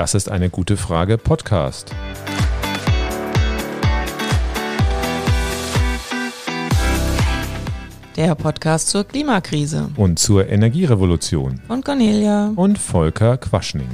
Das ist eine gute Frage Podcast. Der Podcast zur Klimakrise Und zur Energierevolution. von Cornelia. Und Volker Quaschning.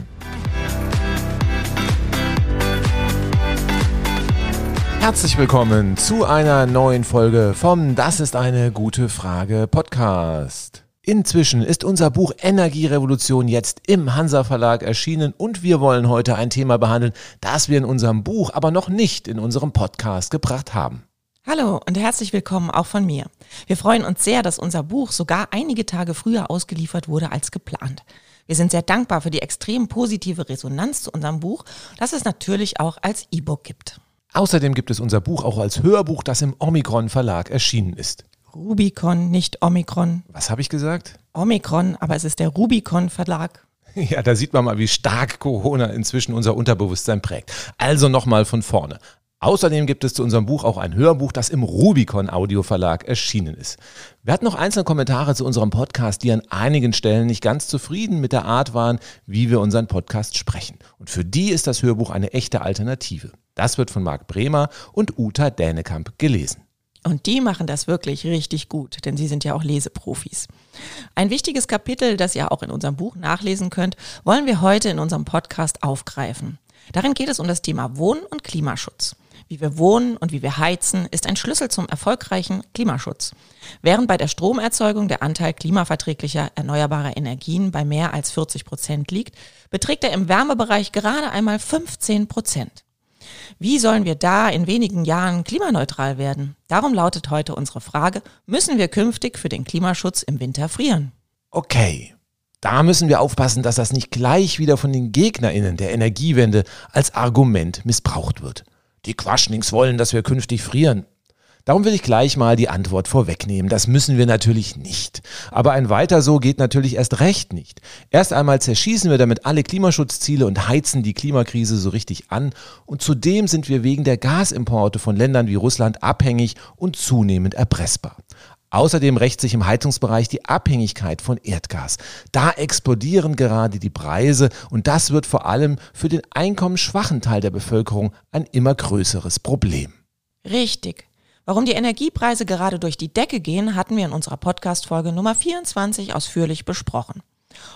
Herzlich willkommen zu einer neuen Folge vom Das ist eine gute Frage Podcast. Inzwischen ist unser Buch Energierevolution jetzt im Hansa Verlag erschienen und wir wollen heute ein Thema behandeln, das wir in unserem Buch, aber noch nicht in unserem Podcast gebracht haben. Hallo und herzlich willkommen auch von mir. Wir freuen uns sehr, dass unser Buch sogar einige Tage früher ausgeliefert wurde als geplant. Wir sind sehr dankbar für die extrem positive Resonanz zu unserem Buch, das es natürlich auch als E-Book gibt. Außerdem gibt es unser Buch auch als Hörbuch, das im Omikron Verlag erschienen ist. Rubicon, nicht Omikron. Was habe ich gesagt? Omikron, aber es ist der Rubicon Verlag. Ja, da sieht man mal, wie stark Corona inzwischen unser Unterbewusstsein prägt. Also nochmal von vorne. Außerdem gibt es zu unserem Buch auch ein Hörbuch, das im Rubicon Audio Verlag erschienen ist. Wir hatten noch einzelne Kommentare zu unserem Podcast, die an einigen Stellen nicht ganz zufrieden mit der Art waren, wie wir unseren Podcast sprechen. Und für die ist das Hörbuch eine echte Alternative. Das wird von Marc Bremer und Uta Dänekamp gelesen. Und die machen das wirklich richtig gut, denn sie sind ja auch Leseprofis. Ein wichtiges Kapitel, das ihr auch in unserem Buch nachlesen könnt, wollen wir heute in unserem Podcast aufgreifen. Darin geht es um das Thema Wohnen und Klimaschutz. Wie wir wohnen und wie wir heizen, ist ein Schlüssel zum erfolgreichen Klimaschutz. Während bei der Stromerzeugung der Anteil klimaverträglicher erneuerbarer Energien bei mehr als 40 Prozent liegt, beträgt er im Wärmebereich gerade einmal 15 Prozent. Wie sollen wir da in wenigen Jahren klimaneutral werden? Darum lautet heute unsere Frage, müssen wir künftig für den Klimaschutz im Winter frieren? Okay, da müssen wir aufpassen, dass das nicht gleich wieder von den Gegnerinnen der Energiewende als Argument missbraucht wird. Die Quaschnings wollen, dass wir künftig frieren. Darum will ich gleich mal die Antwort vorwegnehmen. Das müssen wir natürlich nicht. Aber ein weiter so geht natürlich erst recht nicht. Erst einmal zerschießen wir damit alle Klimaschutzziele und heizen die Klimakrise so richtig an. Und zudem sind wir wegen der Gasimporte von Ländern wie Russland abhängig und zunehmend erpressbar. Außerdem rächt sich im Heizungsbereich die Abhängigkeit von Erdgas. Da explodieren gerade die Preise und das wird vor allem für den einkommensschwachen Teil der Bevölkerung ein immer größeres Problem. Richtig. Warum die Energiepreise gerade durch die Decke gehen, hatten wir in unserer Podcast-Folge Nummer 24 ausführlich besprochen.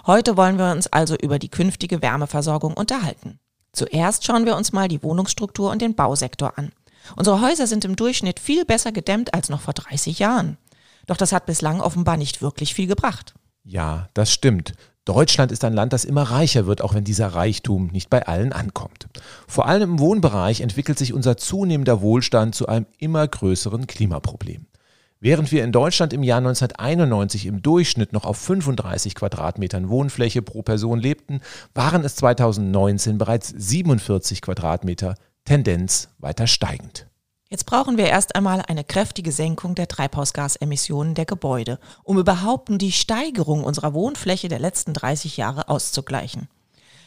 Heute wollen wir uns also über die künftige Wärmeversorgung unterhalten. Zuerst schauen wir uns mal die Wohnungsstruktur und den Bausektor an. Unsere Häuser sind im Durchschnitt viel besser gedämmt als noch vor 30 Jahren. Doch das hat bislang offenbar nicht wirklich viel gebracht. Ja, das stimmt. Deutschland ist ein Land, das immer reicher wird, auch wenn dieser Reichtum nicht bei allen ankommt. Vor allem im Wohnbereich entwickelt sich unser zunehmender Wohlstand zu einem immer größeren Klimaproblem. Während wir in Deutschland im Jahr 1991 im Durchschnitt noch auf 35 Quadratmetern Wohnfläche pro Person lebten, waren es 2019 bereits 47 Quadratmeter, Tendenz weiter steigend. Jetzt brauchen wir erst einmal eine kräftige Senkung der Treibhausgasemissionen der Gebäude, um überhaupt die Steigerung unserer Wohnfläche der letzten 30 Jahre auszugleichen.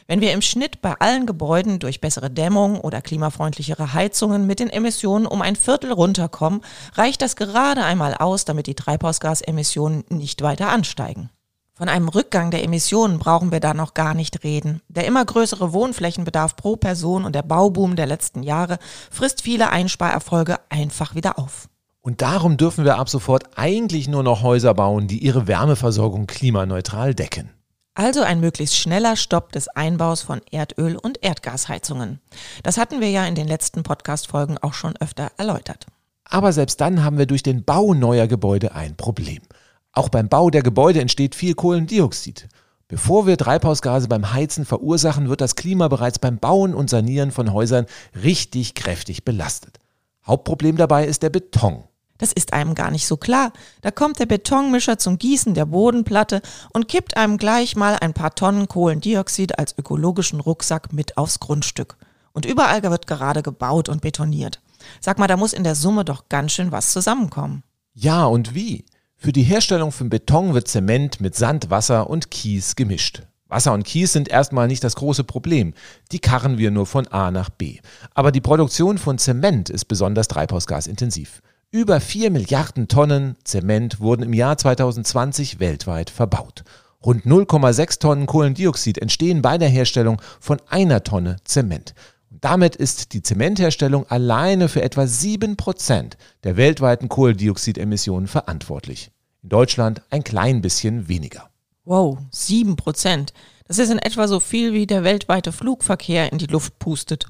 Wenn wir im Schnitt bei allen Gebäuden durch bessere Dämmung oder klimafreundlichere Heizungen mit den Emissionen um ein Viertel runterkommen, reicht das gerade einmal aus, damit die Treibhausgasemissionen nicht weiter ansteigen. Von einem Rückgang der Emissionen brauchen wir da noch gar nicht reden. Der immer größere Wohnflächenbedarf pro Person und der Bauboom der letzten Jahre frisst viele Einsparerfolge einfach wieder auf. Und darum dürfen wir ab sofort eigentlich nur noch Häuser bauen, die ihre Wärmeversorgung klimaneutral decken. Also ein möglichst schneller Stopp des Einbaus von Erdöl- und Erdgasheizungen. Das hatten wir ja in den letzten Podcast-Folgen auch schon öfter erläutert. Aber selbst dann haben wir durch den Bau neuer Gebäude ein Problem. Auch beim Bau der Gebäude entsteht viel Kohlendioxid. Bevor wir Treibhausgase beim Heizen verursachen, wird das Klima bereits beim Bauen und Sanieren von Häusern richtig kräftig belastet. Hauptproblem dabei ist der Beton. Das ist einem gar nicht so klar. Da kommt der Betonmischer zum Gießen der Bodenplatte und kippt einem gleich mal ein paar Tonnen Kohlendioxid als ökologischen Rucksack mit aufs Grundstück. Und überall wird gerade gebaut und betoniert. Sag mal, da muss in der Summe doch ganz schön was zusammenkommen. Ja, und wie? Für die Herstellung von Beton wird Zement mit Sand, Wasser und Kies gemischt. Wasser und Kies sind erstmal nicht das große Problem. Die karren wir nur von A nach B. Aber die Produktion von Zement ist besonders treibhausgasintensiv. Über 4 Milliarden Tonnen Zement wurden im Jahr 2020 weltweit verbaut. Rund 0,6 Tonnen Kohlendioxid entstehen bei der Herstellung von einer Tonne Zement. Und damit ist die Zementherstellung alleine für etwa 7% der weltweiten Kohlendioxidemissionen verantwortlich. In Deutschland ein klein bisschen weniger. Wow, 7%. Das ist in etwa so viel, wie der weltweite Flugverkehr in die Luft pustet.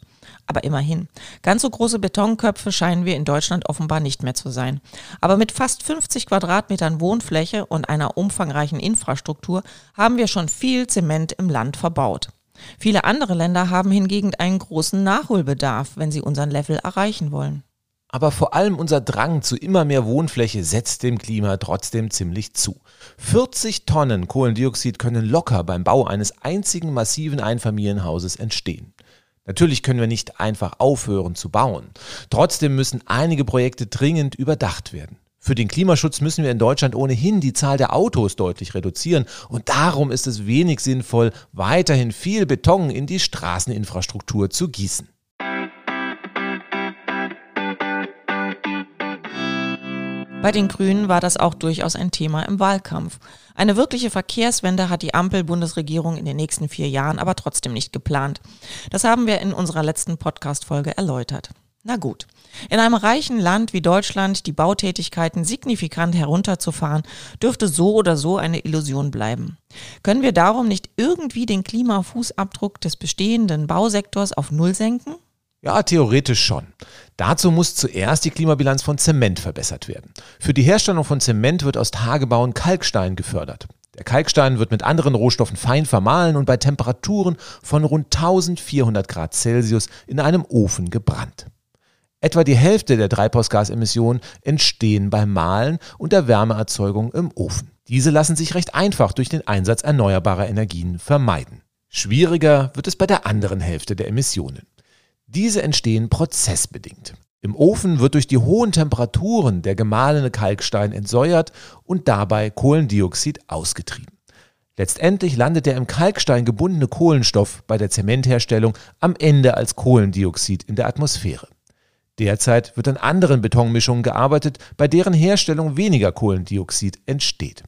Aber immerhin, ganz so große Betonköpfe scheinen wir in Deutschland offenbar nicht mehr zu sein. Aber mit fast 50 Quadratmetern Wohnfläche und einer umfangreichen Infrastruktur haben wir schon viel Zement im Land verbaut. Viele andere Länder haben hingegen einen großen Nachholbedarf, wenn sie unseren Level erreichen wollen. Aber vor allem unser Drang zu immer mehr Wohnfläche setzt dem Klima trotzdem ziemlich zu. 40 Tonnen Kohlendioxid können locker beim Bau eines einzigen massiven Einfamilienhauses entstehen. Natürlich können wir nicht einfach aufhören zu bauen. Trotzdem müssen einige Projekte dringend überdacht werden. Für den Klimaschutz müssen wir in Deutschland ohnehin die Zahl der Autos deutlich reduzieren und darum ist es wenig sinnvoll, weiterhin viel Beton in die Straßeninfrastruktur zu gießen. Bei den Grünen war das auch durchaus ein Thema im Wahlkampf. Eine wirkliche Verkehrswende hat die Ampel-Bundesregierung in den nächsten vier Jahren aber trotzdem nicht geplant. Das haben wir in unserer letzten Podcast-Folge erläutert. Na gut. In einem reichen Land wie Deutschland die Bautätigkeiten signifikant herunterzufahren, dürfte so oder so eine Illusion bleiben. Können wir darum nicht irgendwie den Klimafußabdruck des bestehenden Bausektors auf Null senken? Ja, theoretisch schon. Dazu muss zuerst die Klimabilanz von Zement verbessert werden. Für die Herstellung von Zement wird aus Tagebauen Kalkstein gefördert. Der Kalkstein wird mit anderen Rohstoffen fein vermahlen und bei Temperaturen von rund 1400 Grad Celsius in einem Ofen gebrannt. Etwa die Hälfte der Treibhausgasemissionen entstehen beim Mahlen und der Wärmeerzeugung im Ofen. Diese lassen sich recht einfach durch den Einsatz erneuerbarer Energien vermeiden. Schwieriger wird es bei der anderen Hälfte der Emissionen. Diese entstehen prozessbedingt. Im Ofen wird durch die hohen Temperaturen der gemahlene Kalkstein entsäuert und dabei Kohlendioxid ausgetrieben. Letztendlich landet der im Kalkstein gebundene Kohlenstoff bei der Zementherstellung am Ende als Kohlendioxid in der Atmosphäre. Derzeit wird an anderen Betonmischungen gearbeitet, bei deren Herstellung weniger Kohlendioxid entsteht.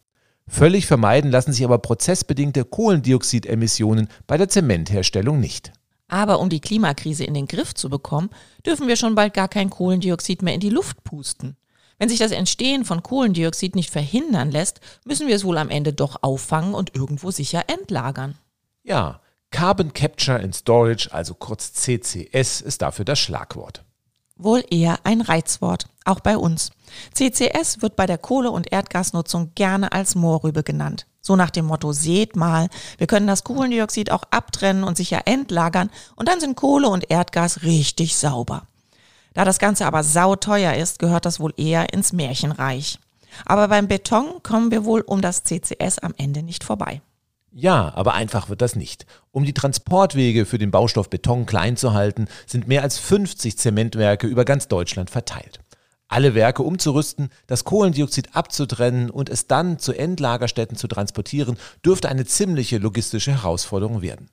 Völlig vermeiden lassen sich aber prozessbedingte Kohlendioxidemissionen bei der Zementherstellung nicht. Aber um die Klimakrise in den Griff zu bekommen, dürfen wir schon bald gar kein Kohlendioxid mehr in die Luft pusten. Wenn sich das Entstehen von Kohlendioxid nicht verhindern lässt, müssen wir es wohl am Ende doch auffangen und irgendwo sicher entlagern. Ja, Carbon Capture and Storage, also kurz CCS, ist dafür das Schlagwort. Wohl eher ein Reizwort, auch bei uns. CCS wird bei der Kohle- und Erdgasnutzung gerne als Moorrübe genannt. So nach dem Motto, seht mal, wir können das Kohlendioxid auch abtrennen und sicher entlagern und dann sind Kohle und Erdgas richtig sauber. Da das Ganze aber sauteuer ist, gehört das wohl eher ins Märchenreich. Aber beim Beton kommen wir wohl um das CCS am Ende nicht vorbei. Ja, aber einfach wird das nicht. Um die Transportwege für den Baustoff Beton klein zu halten, sind mehr als 50 Zementwerke über ganz Deutschland verteilt alle Werke umzurüsten, das Kohlendioxid abzutrennen und es dann zu Endlagerstätten zu transportieren, dürfte eine ziemliche logistische Herausforderung werden.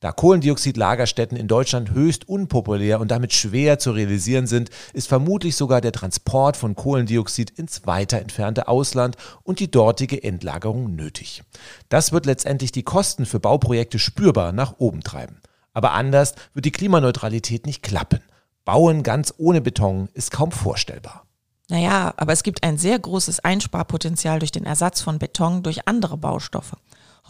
Da Kohlendioxidlagerstätten in Deutschland höchst unpopulär und damit schwer zu realisieren sind, ist vermutlich sogar der Transport von Kohlendioxid ins weiter entfernte Ausland und die dortige Endlagerung nötig. Das wird letztendlich die Kosten für Bauprojekte spürbar nach oben treiben. Aber anders wird die Klimaneutralität nicht klappen. Bauen ganz ohne Beton ist kaum vorstellbar. Naja, aber es gibt ein sehr großes Einsparpotenzial durch den Ersatz von Beton durch andere Baustoffe.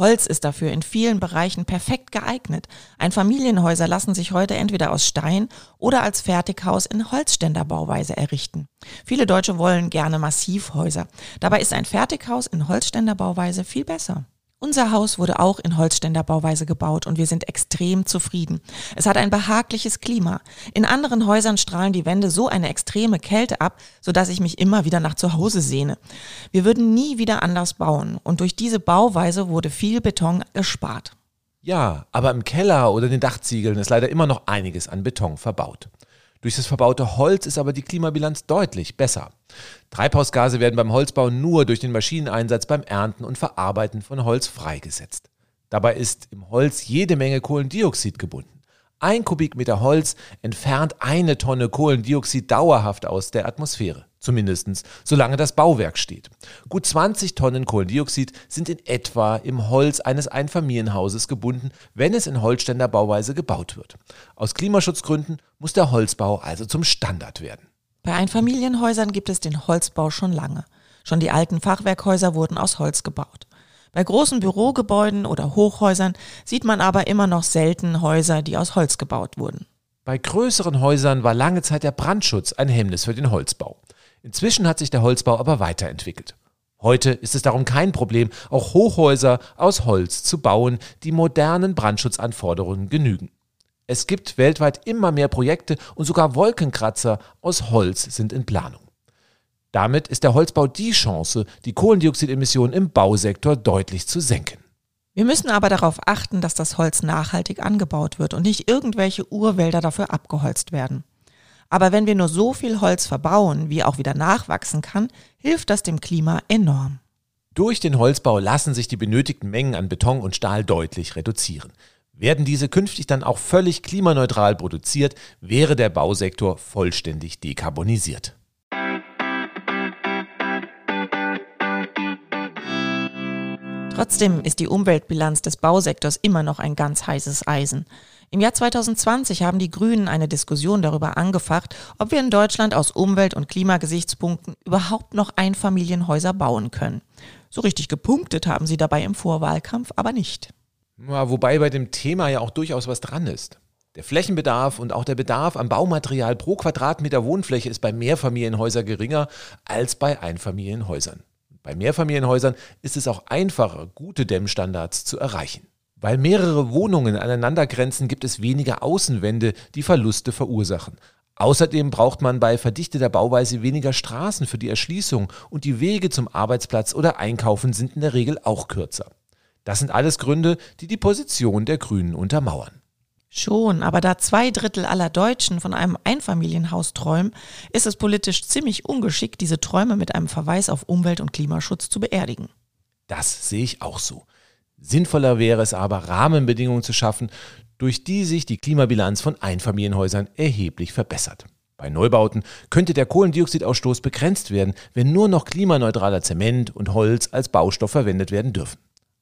Holz ist dafür in vielen Bereichen perfekt geeignet. Einfamilienhäuser lassen sich heute entweder aus Stein oder als Fertighaus in Holzständerbauweise errichten. Viele Deutsche wollen gerne Massivhäuser. Dabei ist ein Fertighaus in Holzständerbauweise viel besser. Unser Haus wurde auch in Holzständerbauweise gebaut und wir sind extrem zufrieden. Es hat ein behagliches Klima. In anderen Häusern strahlen die Wände so eine extreme Kälte ab, sodass ich mich immer wieder nach zu Hause sehne. Wir würden nie wieder anders bauen und durch diese Bauweise wurde viel Beton gespart. Ja, aber im Keller oder den Dachziegeln ist leider immer noch einiges an Beton verbaut. Durch das verbaute Holz ist aber die Klimabilanz deutlich besser. Treibhausgase werden beim Holzbau nur durch den Maschineneinsatz beim Ernten und Verarbeiten von Holz freigesetzt. Dabei ist im Holz jede Menge Kohlendioxid gebunden. Ein Kubikmeter Holz entfernt eine Tonne Kohlendioxid dauerhaft aus der Atmosphäre. Zumindest solange das Bauwerk steht. Gut 20 Tonnen Kohlendioxid sind in etwa im Holz eines Einfamilienhauses gebunden, wenn es in Holzständer Bauweise gebaut wird. Aus Klimaschutzgründen muss der Holzbau also zum Standard werden. Bei Einfamilienhäusern gibt es den Holzbau schon lange. Schon die alten Fachwerkhäuser wurden aus Holz gebaut. Bei großen Bürogebäuden oder Hochhäusern sieht man aber immer noch selten Häuser, die aus Holz gebaut wurden. Bei größeren Häusern war lange Zeit der Brandschutz ein Hemmnis für den Holzbau. Inzwischen hat sich der Holzbau aber weiterentwickelt. Heute ist es darum kein Problem, auch Hochhäuser aus Holz zu bauen, die modernen Brandschutzanforderungen genügen. Es gibt weltweit immer mehr Projekte und sogar Wolkenkratzer aus Holz sind in Planung. Damit ist der Holzbau die Chance, die Kohlendioxidemissionen im Bausektor deutlich zu senken. Wir müssen aber darauf achten, dass das Holz nachhaltig angebaut wird und nicht irgendwelche Urwälder dafür abgeholzt werden. Aber wenn wir nur so viel Holz verbauen, wie auch wieder nachwachsen kann, hilft das dem Klima enorm. Durch den Holzbau lassen sich die benötigten Mengen an Beton und Stahl deutlich reduzieren. Werden diese künftig dann auch völlig klimaneutral produziert, wäre der Bausektor vollständig dekarbonisiert. Trotzdem ist die Umweltbilanz des Bausektors immer noch ein ganz heißes Eisen. Im Jahr 2020 haben die Grünen eine Diskussion darüber angefacht, ob wir in Deutschland aus Umwelt- und Klimagesichtspunkten überhaupt noch Einfamilienhäuser bauen können. So richtig gepunktet haben sie dabei im Vorwahlkampf aber nicht. Ja, wobei bei dem Thema ja auch durchaus was dran ist. Der Flächenbedarf und auch der Bedarf an Baumaterial pro Quadratmeter Wohnfläche ist bei Mehrfamilienhäusern geringer als bei Einfamilienhäusern. Bei Mehrfamilienhäusern ist es auch einfacher, gute Dämmstandards zu erreichen. Weil mehrere Wohnungen aneinander grenzen, gibt es weniger Außenwände, die Verluste verursachen. Außerdem braucht man bei verdichteter Bauweise weniger Straßen für die Erschließung und die Wege zum Arbeitsplatz oder Einkaufen sind in der Regel auch kürzer. Das sind alles Gründe, die die Position der Grünen untermauern. Schon, aber da zwei Drittel aller Deutschen von einem Einfamilienhaus träumen, ist es politisch ziemlich ungeschickt, diese Träume mit einem Verweis auf Umwelt- und Klimaschutz zu beerdigen. Das sehe ich auch so. Sinnvoller wäre es aber, Rahmenbedingungen zu schaffen, durch die sich die Klimabilanz von Einfamilienhäusern erheblich verbessert. Bei Neubauten könnte der Kohlendioxidausstoß begrenzt werden, wenn nur noch klimaneutraler Zement und Holz als Baustoff verwendet werden dürfen.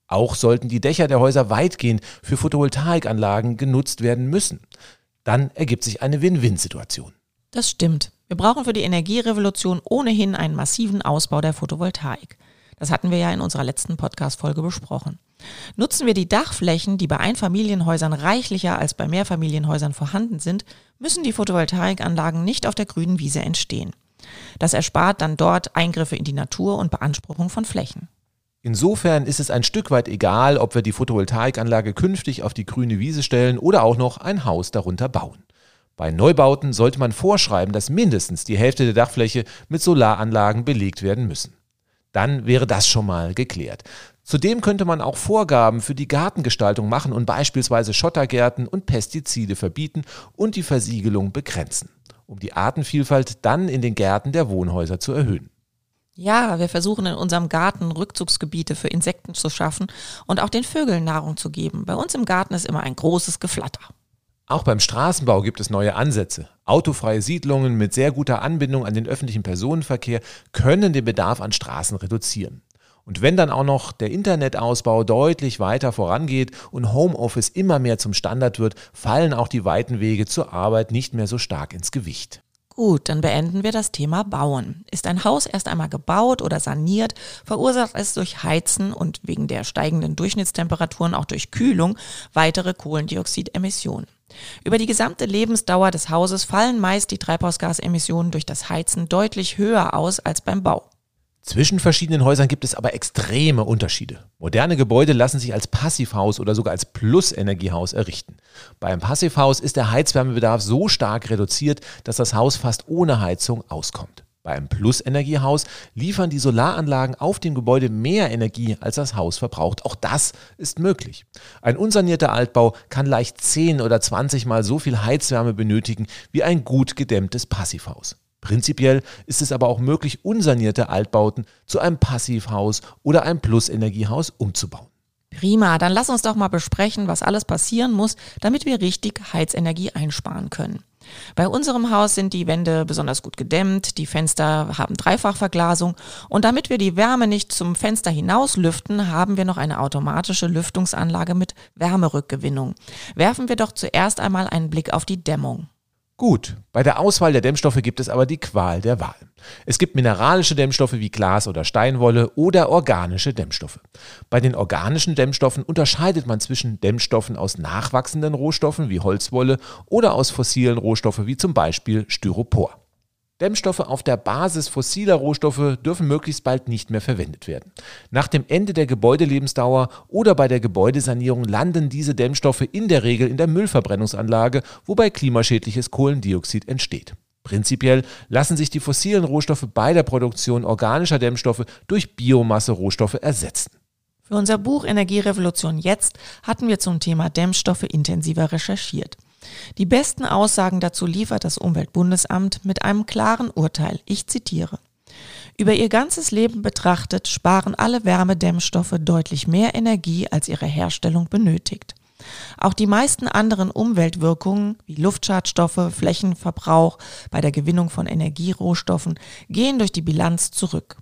Auch sollten die Dächer der Häuser weitgehend für Photovoltaikanlagen genutzt werden müssen. Dann ergibt sich eine Win-Win-Situation. Das stimmt. Wir brauchen für die Energierevolution ohnehin einen massiven Ausbau der Photovoltaik. Das hatten wir ja in unserer letzten Podcast-Folge besprochen. Nutzen wir die Dachflächen, die bei Einfamilienhäusern reichlicher als bei Mehrfamilienhäusern vorhanden sind, müssen die Photovoltaikanlagen nicht auf der grünen Wiese entstehen. Das erspart dann dort Eingriffe in die Natur und Beanspruchung von Flächen. Insofern ist es ein Stück weit egal, ob wir die Photovoltaikanlage künftig auf die grüne Wiese stellen oder auch noch ein Haus darunter bauen. Bei Neubauten sollte man vorschreiben, dass mindestens die Hälfte der Dachfläche mit Solaranlagen belegt werden müssen. Dann wäre das schon mal geklärt. Zudem könnte man auch Vorgaben für die Gartengestaltung machen und beispielsweise Schottergärten und Pestizide verbieten und die Versiegelung begrenzen, um die Artenvielfalt dann in den Gärten der Wohnhäuser zu erhöhen. Ja, wir versuchen in unserem Garten Rückzugsgebiete für Insekten zu schaffen und auch den Vögeln Nahrung zu geben. Bei uns im Garten ist immer ein großes Geflatter. Auch beim Straßenbau gibt es neue Ansätze. Autofreie Siedlungen mit sehr guter Anbindung an den öffentlichen Personenverkehr können den Bedarf an Straßen reduzieren. Und wenn dann auch noch der Internetausbau deutlich weiter vorangeht und Homeoffice immer mehr zum Standard wird, fallen auch die weiten Wege zur Arbeit nicht mehr so stark ins Gewicht. Gut, dann beenden wir das Thema Bauen. Ist ein Haus erst einmal gebaut oder saniert, verursacht es durch Heizen und wegen der steigenden Durchschnittstemperaturen auch durch Kühlung weitere Kohlendioxidemissionen. Über die gesamte Lebensdauer des Hauses fallen meist die Treibhausgasemissionen durch das Heizen deutlich höher aus als beim Bau. Zwischen verschiedenen Häusern gibt es aber extreme Unterschiede. Moderne Gebäude lassen sich als Passivhaus oder sogar als Plusenergiehaus errichten. Beim Passivhaus ist der Heizwärmebedarf so stark reduziert, dass das Haus fast ohne Heizung auskommt. Bei einem Plusenergiehaus liefern die Solaranlagen auf dem Gebäude mehr Energie, als das Haus verbraucht. Auch das ist möglich. Ein unsanierter Altbau kann leicht 10 oder 20 Mal so viel Heizwärme benötigen wie ein gut gedämmtes Passivhaus. Prinzipiell ist es aber auch möglich, unsanierte Altbauten zu einem Passivhaus oder einem Plusenergiehaus umzubauen. Prima, dann lass uns doch mal besprechen, was alles passieren muss, damit wir richtig Heizenergie einsparen können. Bei unserem Haus sind die Wände besonders gut gedämmt, die Fenster haben Dreifachverglasung und damit wir die Wärme nicht zum Fenster hinaus lüften, haben wir noch eine automatische Lüftungsanlage mit Wärmerückgewinnung. Werfen wir doch zuerst einmal einen Blick auf die Dämmung. Gut, bei der Auswahl der Dämmstoffe gibt es aber die Qual der Wahl. Es gibt mineralische Dämmstoffe wie Glas oder Steinwolle oder organische Dämmstoffe. Bei den organischen Dämmstoffen unterscheidet man zwischen Dämmstoffen aus nachwachsenden Rohstoffen wie Holzwolle oder aus fossilen Rohstoffen wie zum Beispiel Styropor. Dämmstoffe auf der Basis fossiler Rohstoffe dürfen möglichst bald nicht mehr verwendet werden. Nach dem Ende der Gebäudelebensdauer oder bei der Gebäudesanierung landen diese Dämmstoffe in der Regel in der Müllverbrennungsanlage, wobei klimaschädliches Kohlendioxid entsteht. Prinzipiell lassen sich die fossilen Rohstoffe bei der Produktion organischer Dämmstoffe durch Biomasse-Rohstoffe ersetzen. Für unser Buch Energierevolution jetzt hatten wir zum Thema Dämmstoffe intensiver recherchiert. Die besten Aussagen dazu liefert das Umweltbundesamt mit einem klaren Urteil. Ich zitiere. Über ihr ganzes Leben betrachtet sparen alle Wärmedämmstoffe deutlich mehr Energie, als ihre Herstellung benötigt. Auch die meisten anderen Umweltwirkungen wie Luftschadstoffe, Flächenverbrauch bei der Gewinnung von Energierohstoffen gehen durch die Bilanz zurück.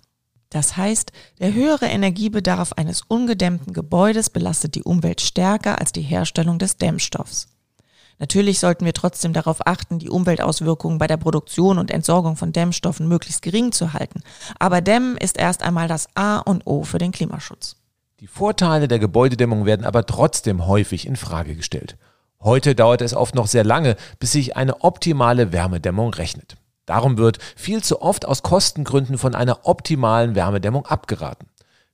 Das heißt, der höhere Energiebedarf eines ungedämmten Gebäudes belastet die Umwelt stärker als die Herstellung des Dämmstoffs. Natürlich sollten wir trotzdem darauf achten, die Umweltauswirkungen bei der Produktion und Entsorgung von Dämmstoffen möglichst gering zu halten. Aber Dämmen ist erst einmal das A und O für den Klimaschutz. Die Vorteile der Gebäudedämmung werden aber trotzdem häufig in Frage gestellt. Heute dauert es oft noch sehr lange, bis sich eine optimale Wärmedämmung rechnet. Darum wird viel zu oft aus Kostengründen von einer optimalen Wärmedämmung abgeraten.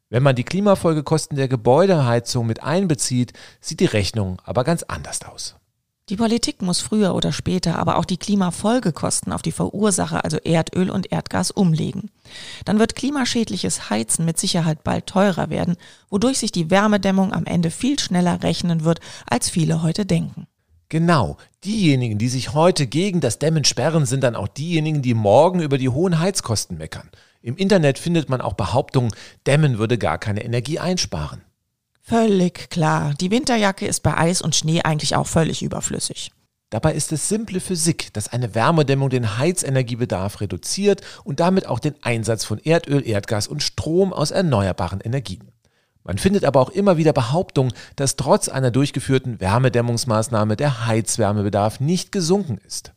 Wenn man die Klimafolgekosten der Gebäudeheizung mit einbezieht, sieht die Rechnung aber ganz anders aus. Die Politik muss früher oder später aber auch die Klimafolgekosten auf die Verursacher, also Erdöl und Erdgas, umlegen. Dann wird klimaschädliches Heizen mit Sicherheit bald teurer werden, wodurch sich die Wärmedämmung am Ende viel schneller rechnen wird, als viele heute denken. Genau, diejenigen, die sich heute gegen das Dämmen sperren, sind dann auch diejenigen, die morgen über die hohen Heizkosten meckern. Im Internet findet man auch Behauptungen, Dämmen würde gar keine Energie einsparen. Völlig klar. Die Winterjacke ist bei Eis und Schnee eigentlich auch völlig überflüssig. Dabei ist es simple Physik, dass eine Wärmedämmung den Heizenergiebedarf reduziert und damit auch den Einsatz von Erdöl, Erdgas und Strom aus erneuerbaren Energien. Man findet aber auch immer wieder Behauptungen, dass trotz einer durchgeführten Wärmedämmungsmaßnahme der Heizwärmebedarf nicht gesunken ist.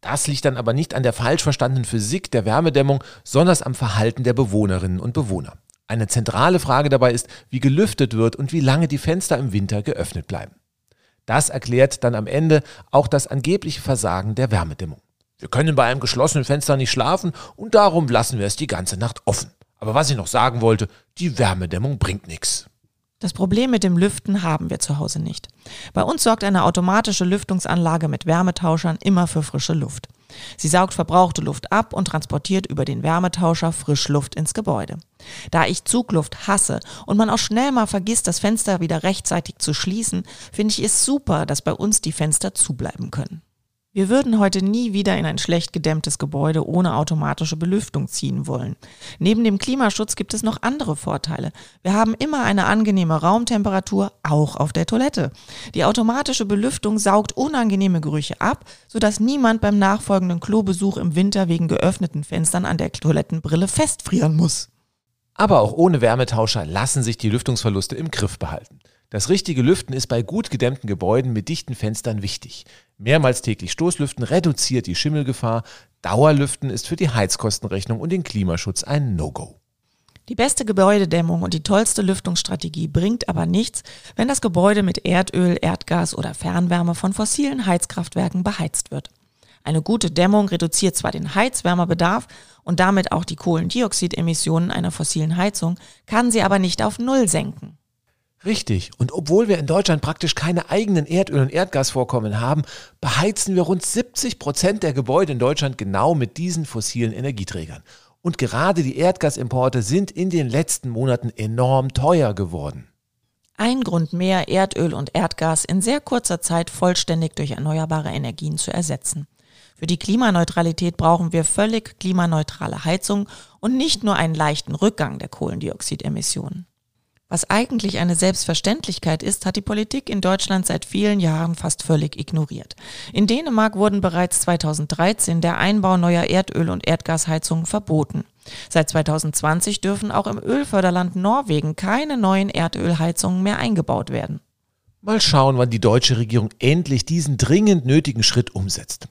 Das liegt dann aber nicht an der falsch verstandenen Physik der Wärmedämmung, sondern am Verhalten der Bewohnerinnen und Bewohner. Eine zentrale Frage dabei ist, wie gelüftet wird und wie lange die Fenster im Winter geöffnet bleiben. Das erklärt dann am Ende auch das angebliche Versagen der Wärmedämmung. Wir können bei einem geschlossenen Fenster nicht schlafen und darum lassen wir es die ganze Nacht offen. Aber was ich noch sagen wollte, die Wärmedämmung bringt nichts. Das Problem mit dem Lüften haben wir zu Hause nicht. Bei uns sorgt eine automatische Lüftungsanlage mit Wärmetauschern immer für frische Luft. Sie saugt verbrauchte Luft ab und transportiert über den Wärmetauscher Frischluft ins Gebäude. Da ich Zugluft hasse und man auch schnell mal vergisst, das Fenster wieder rechtzeitig zu schließen, finde ich es super, dass bei uns die Fenster zubleiben können. Wir würden heute nie wieder in ein schlecht gedämmtes Gebäude ohne automatische Belüftung ziehen wollen. Neben dem Klimaschutz gibt es noch andere Vorteile. Wir haben immer eine angenehme Raumtemperatur, auch auf der Toilette. Die automatische Belüftung saugt unangenehme Gerüche ab, sodass niemand beim nachfolgenden Klobesuch im Winter wegen geöffneten Fenstern an der Toilettenbrille festfrieren muss. Aber auch ohne Wärmetauscher lassen sich die Lüftungsverluste im Griff behalten. Das richtige Lüften ist bei gut gedämmten Gebäuden mit dichten Fenstern wichtig. Mehrmals täglich Stoßlüften reduziert die Schimmelgefahr. Dauerlüften ist für die Heizkostenrechnung und den Klimaschutz ein No-Go. Die beste Gebäudedämmung und die tollste Lüftungsstrategie bringt aber nichts, wenn das Gebäude mit Erdöl, Erdgas oder Fernwärme von fossilen Heizkraftwerken beheizt wird. Eine gute Dämmung reduziert zwar den Heizwärmebedarf und damit auch die Kohlendioxidemissionen einer fossilen Heizung, kann sie aber nicht auf Null senken. Richtig. Und obwohl wir in Deutschland praktisch keine eigenen Erdöl- und Erdgasvorkommen haben, beheizen wir rund 70 Prozent der Gebäude in Deutschland genau mit diesen fossilen Energieträgern. Und gerade die Erdgasimporte sind in den letzten Monaten enorm teuer geworden. Ein Grund mehr, Erdöl und Erdgas in sehr kurzer Zeit vollständig durch erneuerbare Energien zu ersetzen. Für die Klimaneutralität brauchen wir völlig klimaneutrale Heizung und nicht nur einen leichten Rückgang der Kohlendioxidemissionen. Was eigentlich eine Selbstverständlichkeit ist, hat die Politik in Deutschland seit vielen Jahren fast völlig ignoriert. In Dänemark wurden bereits 2013 der Einbau neuer Erdöl- und Erdgasheizungen verboten. Seit 2020 dürfen auch im Ölförderland Norwegen keine neuen Erdölheizungen mehr eingebaut werden. Mal schauen, wann die deutsche Regierung endlich diesen dringend nötigen Schritt umsetzt.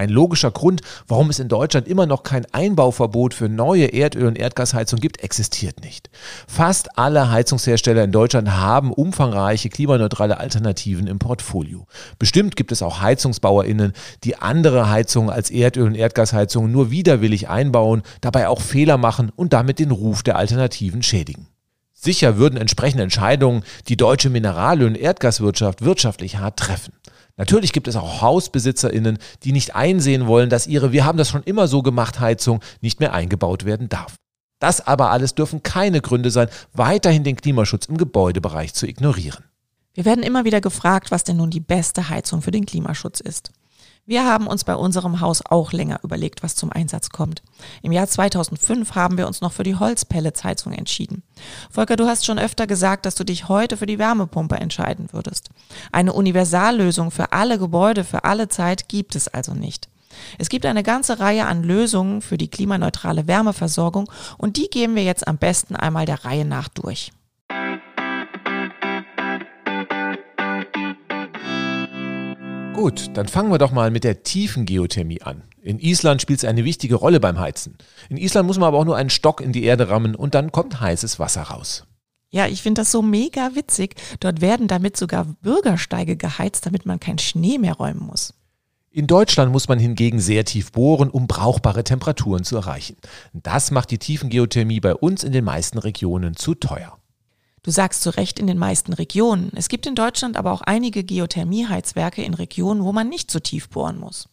Ein logischer Grund, warum es in Deutschland immer noch kein Einbauverbot für neue Erdöl- und Erdgasheizungen gibt, existiert nicht. Fast alle Heizungshersteller in Deutschland haben umfangreiche klimaneutrale Alternativen im Portfolio. Bestimmt gibt es auch Heizungsbauerinnen, die andere Heizungen als Erdöl- und Erdgasheizungen nur widerwillig einbauen, dabei auch Fehler machen und damit den Ruf der Alternativen schädigen. Sicher würden entsprechende Entscheidungen die deutsche Mineralöl- und Erdgaswirtschaft wirtschaftlich hart treffen. Natürlich gibt es auch HausbesitzerInnen, die nicht einsehen wollen, dass ihre Wir haben das schon immer so gemacht Heizung nicht mehr eingebaut werden darf. Das aber alles dürfen keine Gründe sein, weiterhin den Klimaschutz im Gebäudebereich zu ignorieren. Wir werden immer wieder gefragt, was denn nun die beste Heizung für den Klimaschutz ist. Wir haben uns bei unserem Haus auch länger überlegt, was zum Einsatz kommt. Im Jahr 2005 haben wir uns noch für die Holzpelletsheizung entschieden. Volker, du hast schon öfter gesagt, dass du dich heute für die Wärmepumpe entscheiden würdest. Eine Universallösung für alle Gebäude für alle Zeit gibt es also nicht. Es gibt eine ganze Reihe an Lösungen für die klimaneutrale Wärmeversorgung und die gehen wir jetzt am besten einmal der Reihe nach durch. Gut, dann fangen wir doch mal mit der tiefen Geothermie an. In Island spielt es eine wichtige Rolle beim Heizen. In Island muss man aber auch nur einen Stock in die Erde rammen und dann kommt heißes Wasser raus. Ja, ich finde das so mega witzig. Dort werden damit sogar Bürgersteige geheizt, damit man keinen Schnee mehr räumen muss. In Deutschland muss man hingegen sehr tief bohren, um brauchbare Temperaturen zu erreichen. Das macht die Tiefengeothermie bei uns in den meisten Regionen zu teuer. Du sagst zu Recht in den meisten Regionen. Es gibt in Deutschland aber auch einige Geothermieheizwerke in Regionen, wo man nicht so tief bohren muss.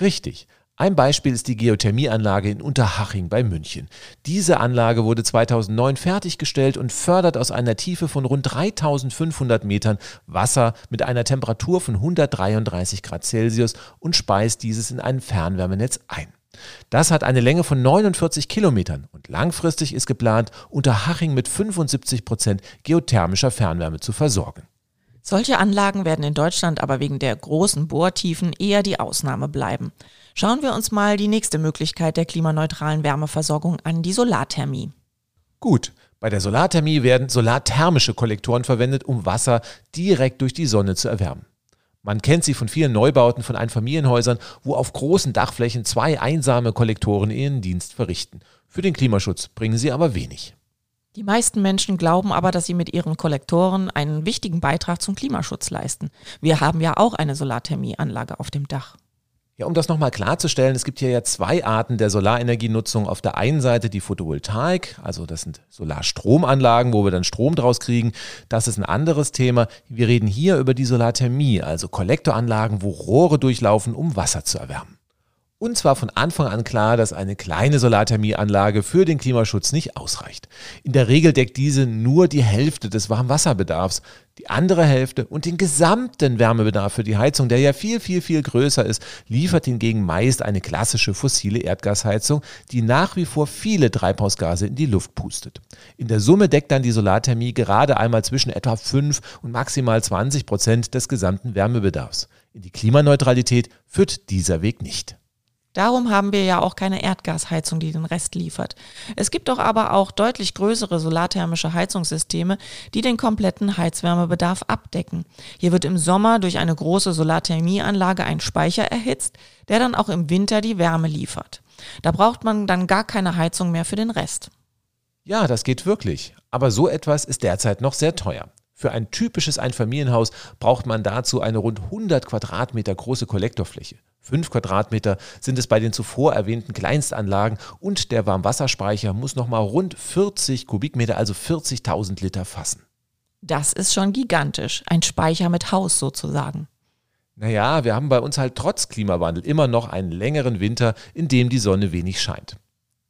Richtig. Ein Beispiel ist die Geothermieanlage in Unterhaching bei München. Diese Anlage wurde 2009 fertiggestellt und fördert aus einer Tiefe von rund 3500 Metern Wasser mit einer Temperatur von 133 Grad Celsius und speist dieses in ein Fernwärmenetz ein. Das hat eine Länge von 49 Kilometern und langfristig ist geplant, Unterhaching mit 75 Prozent geothermischer Fernwärme zu versorgen. Solche Anlagen werden in Deutschland aber wegen der großen Bohrtiefen eher die Ausnahme bleiben. Schauen wir uns mal die nächste Möglichkeit der klimaneutralen Wärmeversorgung an, die Solarthermie. Gut, bei der Solarthermie werden solarthermische Kollektoren verwendet, um Wasser direkt durch die Sonne zu erwärmen. Man kennt sie von vielen Neubauten von Einfamilienhäusern, wo auf großen Dachflächen zwei einsame Kollektoren ihren Dienst verrichten. Für den Klimaschutz bringen sie aber wenig. Die meisten Menschen glauben aber, dass sie mit ihren Kollektoren einen wichtigen Beitrag zum Klimaschutz leisten. Wir haben ja auch eine Solarthermieanlage auf dem Dach. Ja, um das nochmal klarzustellen, es gibt hier ja zwei Arten der Solarenergienutzung. Auf der einen Seite die Photovoltaik, also das sind Solarstromanlagen, wo wir dann Strom draus kriegen. Das ist ein anderes Thema. Wir reden hier über die Solarthermie, also Kollektoranlagen, wo Rohre durchlaufen, um Wasser zu erwärmen. Uns war von Anfang an klar, dass eine kleine Solarthermieanlage für den Klimaschutz nicht ausreicht. In der Regel deckt diese nur die Hälfte des Warmwasserbedarfs. Die andere Hälfte und den gesamten Wärmebedarf für die Heizung, der ja viel, viel, viel größer ist, liefert hingegen meist eine klassische fossile Erdgasheizung, die nach wie vor viele Treibhausgase in die Luft pustet. In der Summe deckt dann die Solarthermie gerade einmal zwischen etwa 5 und maximal 20 Prozent des gesamten Wärmebedarfs. In die Klimaneutralität führt dieser Weg nicht. Darum haben wir ja auch keine Erdgasheizung, die den Rest liefert. Es gibt doch aber auch deutlich größere solarthermische Heizungssysteme, die den kompletten Heizwärmebedarf abdecken. Hier wird im Sommer durch eine große Solarthermieanlage ein Speicher erhitzt, der dann auch im Winter die Wärme liefert. Da braucht man dann gar keine Heizung mehr für den Rest. Ja, das geht wirklich. Aber so etwas ist derzeit noch sehr teuer. Für ein typisches Einfamilienhaus braucht man dazu eine rund 100 Quadratmeter große Kollektorfläche. Fünf Quadratmeter sind es bei den zuvor erwähnten Kleinstanlagen und der Warmwasserspeicher muss nochmal rund 40 Kubikmeter, also 40.000 Liter fassen. Das ist schon gigantisch. Ein Speicher mit Haus sozusagen. Naja, wir haben bei uns halt trotz Klimawandel immer noch einen längeren Winter, in dem die Sonne wenig scheint.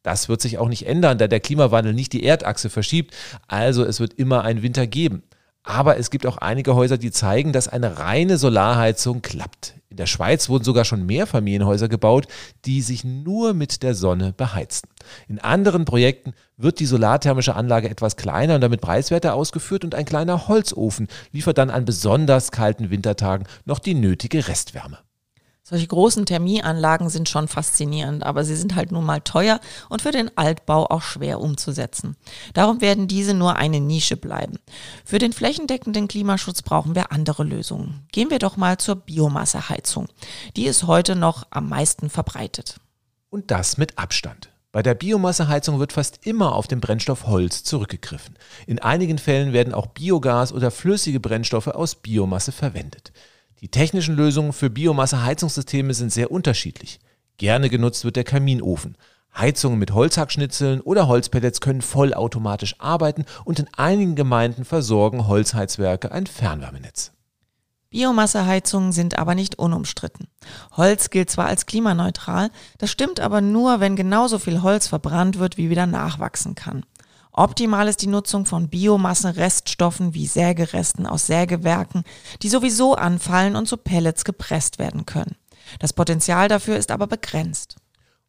Das wird sich auch nicht ändern, da der Klimawandel nicht die Erdachse verschiebt, also es wird immer einen Winter geben. Aber es gibt auch einige Häuser, die zeigen, dass eine reine Solarheizung klappt. In der Schweiz wurden sogar schon Mehrfamilienhäuser gebaut, die sich nur mit der Sonne beheizen. In anderen Projekten wird die solarthermische Anlage etwas kleiner und damit preiswerter ausgeführt und ein kleiner Holzofen liefert dann an besonders kalten Wintertagen noch die nötige Restwärme. Solche großen Thermieanlagen sind schon faszinierend, aber sie sind halt nun mal teuer und für den Altbau auch schwer umzusetzen. Darum werden diese nur eine Nische bleiben. Für den flächendeckenden Klimaschutz brauchen wir andere Lösungen. Gehen wir doch mal zur Biomasseheizung. Die ist heute noch am meisten verbreitet. Und das mit Abstand. Bei der Biomasseheizung wird fast immer auf den Brennstoff Holz zurückgegriffen. In einigen Fällen werden auch Biogas oder flüssige Brennstoffe aus Biomasse verwendet. Die technischen Lösungen für Biomasse-Heizungssysteme sind sehr unterschiedlich. Gerne genutzt wird der Kaminofen. Heizungen mit Holzhackschnitzeln oder Holzpellets können vollautomatisch arbeiten und in einigen Gemeinden versorgen Holzheizwerke ein Fernwärmenetz. Biomasseheizungen sind aber nicht unumstritten. Holz gilt zwar als klimaneutral, das stimmt aber nur, wenn genauso viel Holz verbrannt wird, wie wieder nachwachsen kann. Optimal ist die Nutzung von Biomassenreststoffen wie Sägeresten aus Sägewerken, die sowieso anfallen und zu Pellets gepresst werden können. Das Potenzial dafür ist aber begrenzt.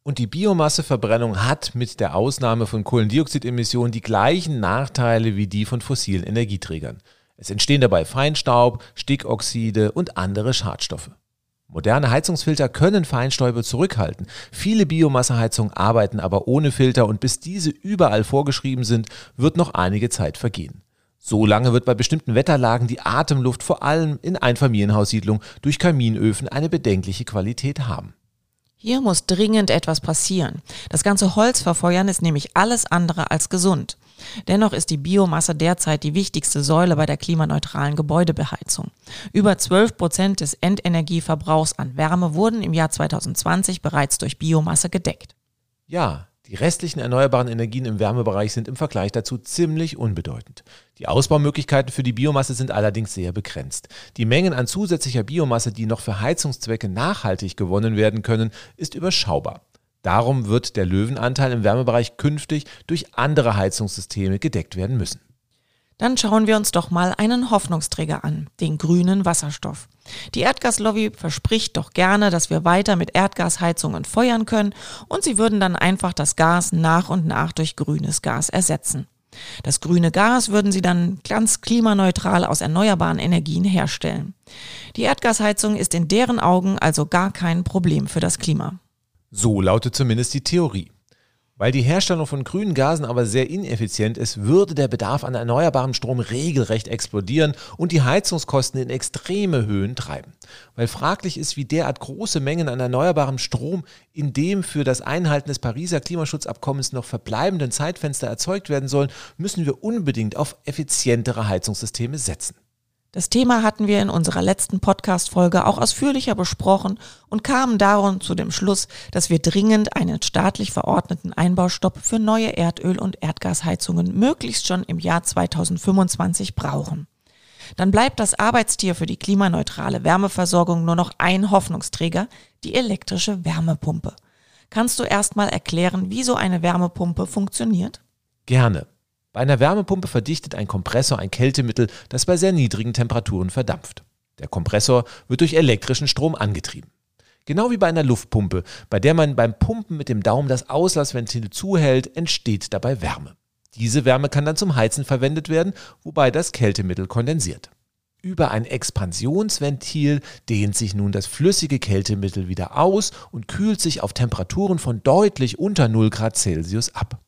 Und die Biomasseverbrennung hat mit der Ausnahme von Kohlendioxidemissionen die gleichen Nachteile wie die von fossilen Energieträgern. Es entstehen dabei Feinstaub, Stickoxide und andere Schadstoffe. Moderne Heizungsfilter können Feinstäube zurückhalten. Viele Biomasseheizungen arbeiten aber ohne Filter und bis diese überall vorgeschrieben sind, wird noch einige Zeit vergehen. So lange wird bei bestimmten Wetterlagen die Atemluft vor allem in Einfamilienhaussiedlungen durch Kaminöfen eine bedenkliche Qualität haben. Hier muss dringend etwas passieren. Das ganze Holzverfeuern ist nämlich alles andere als gesund. Dennoch ist die Biomasse derzeit die wichtigste Säule bei der klimaneutralen Gebäudebeheizung. Über 12 Prozent des Endenergieverbrauchs an Wärme wurden im Jahr 2020 bereits durch Biomasse gedeckt. Ja, die restlichen erneuerbaren Energien im Wärmebereich sind im Vergleich dazu ziemlich unbedeutend. Die Ausbaumöglichkeiten für die Biomasse sind allerdings sehr begrenzt. Die Mengen an zusätzlicher Biomasse, die noch für Heizungszwecke nachhaltig gewonnen werden können, ist überschaubar. Darum wird der Löwenanteil im Wärmebereich künftig durch andere Heizungssysteme gedeckt werden müssen. Dann schauen wir uns doch mal einen Hoffnungsträger an, den grünen Wasserstoff. Die Erdgaslobby verspricht doch gerne, dass wir weiter mit Erdgasheizungen feuern können und sie würden dann einfach das Gas nach und nach durch grünes Gas ersetzen. Das grüne Gas würden sie dann ganz klimaneutral aus erneuerbaren Energien herstellen. Die Erdgasheizung ist in deren Augen also gar kein Problem für das Klima. So lautet zumindest die Theorie. Weil die Herstellung von grünen Gasen aber sehr ineffizient ist, würde der Bedarf an erneuerbarem Strom regelrecht explodieren und die Heizungskosten in extreme Höhen treiben. Weil fraglich ist, wie derart große Mengen an erneuerbarem Strom in dem für das Einhalten des Pariser Klimaschutzabkommens noch verbleibenden Zeitfenster erzeugt werden sollen, müssen wir unbedingt auf effizientere Heizungssysteme setzen. Das Thema hatten wir in unserer letzten Podcast-Folge auch ausführlicher besprochen und kamen darum zu dem Schluss, dass wir dringend einen staatlich verordneten Einbaustopp für neue Erdöl- und Erdgasheizungen möglichst schon im Jahr 2025 brauchen. Dann bleibt das Arbeitstier für die klimaneutrale Wärmeversorgung nur noch ein Hoffnungsträger, die elektrische Wärmepumpe. Kannst du erstmal erklären, wie so eine Wärmepumpe funktioniert? Gerne. Bei einer Wärmepumpe verdichtet ein Kompressor ein Kältemittel, das bei sehr niedrigen Temperaturen verdampft. Der Kompressor wird durch elektrischen Strom angetrieben. Genau wie bei einer Luftpumpe, bei der man beim Pumpen mit dem Daumen das Auslassventil zuhält, entsteht dabei Wärme. Diese Wärme kann dann zum Heizen verwendet werden, wobei das Kältemittel kondensiert. Über ein Expansionsventil dehnt sich nun das flüssige Kältemittel wieder aus und kühlt sich auf Temperaturen von deutlich unter 0 Grad Celsius ab.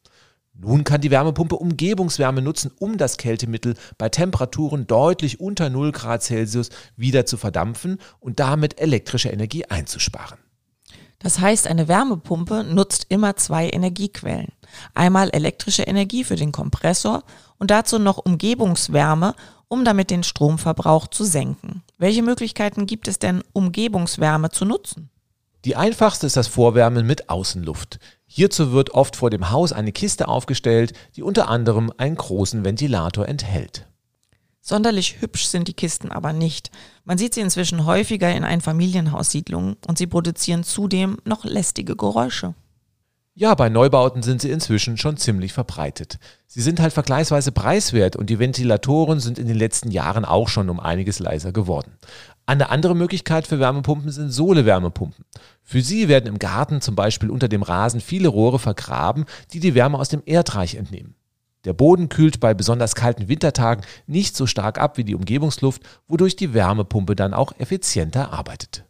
Nun kann die Wärmepumpe Umgebungswärme nutzen, um das Kältemittel bei Temperaturen deutlich unter 0 Grad Celsius wieder zu verdampfen und damit elektrische Energie einzusparen. Das heißt, eine Wärmepumpe nutzt immer zwei Energiequellen. Einmal elektrische Energie für den Kompressor und dazu noch Umgebungswärme, um damit den Stromverbrauch zu senken. Welche Möglichkeiten gibt es denn, Umgebungswärme zu nutzen? Die einfachste ist das Vorwärmen mit Außenluft. Hierzu wird oft vor dem Haus eine Kiste aufgestellt, die unter anderem einen großen Ventilator enthält. Sonderlich hübsch sind die Kisten aber nicht. Man sieht sie inzwischen häufiger in Einfamilienhaussiedlungen und sie produzieren zudem noch lästige Geräusche. Ja, bei Neubauten sind sie inzwischen schon ziemlich verbreitet. Sie sind halt vergleichsweise preiswert und die Ventilatoren sind in den letzten Jahren auch schon um einiges leiser geworden. Eine andere Möglichkeit für Wärmepumpen sind Sohle-Wärmepumpen. Für sie werden im Garten zum Beispiel unter dem Rasen viele Rohre vergraben, die die Wärme aus dem Erdreich entnehmen. Der Boden kühlt bei besonders kalten Wintertagen nicht so stark ab wie die Umgebungsluft, wodurch die Wärmepumpe dann auch effizienter arbeitet.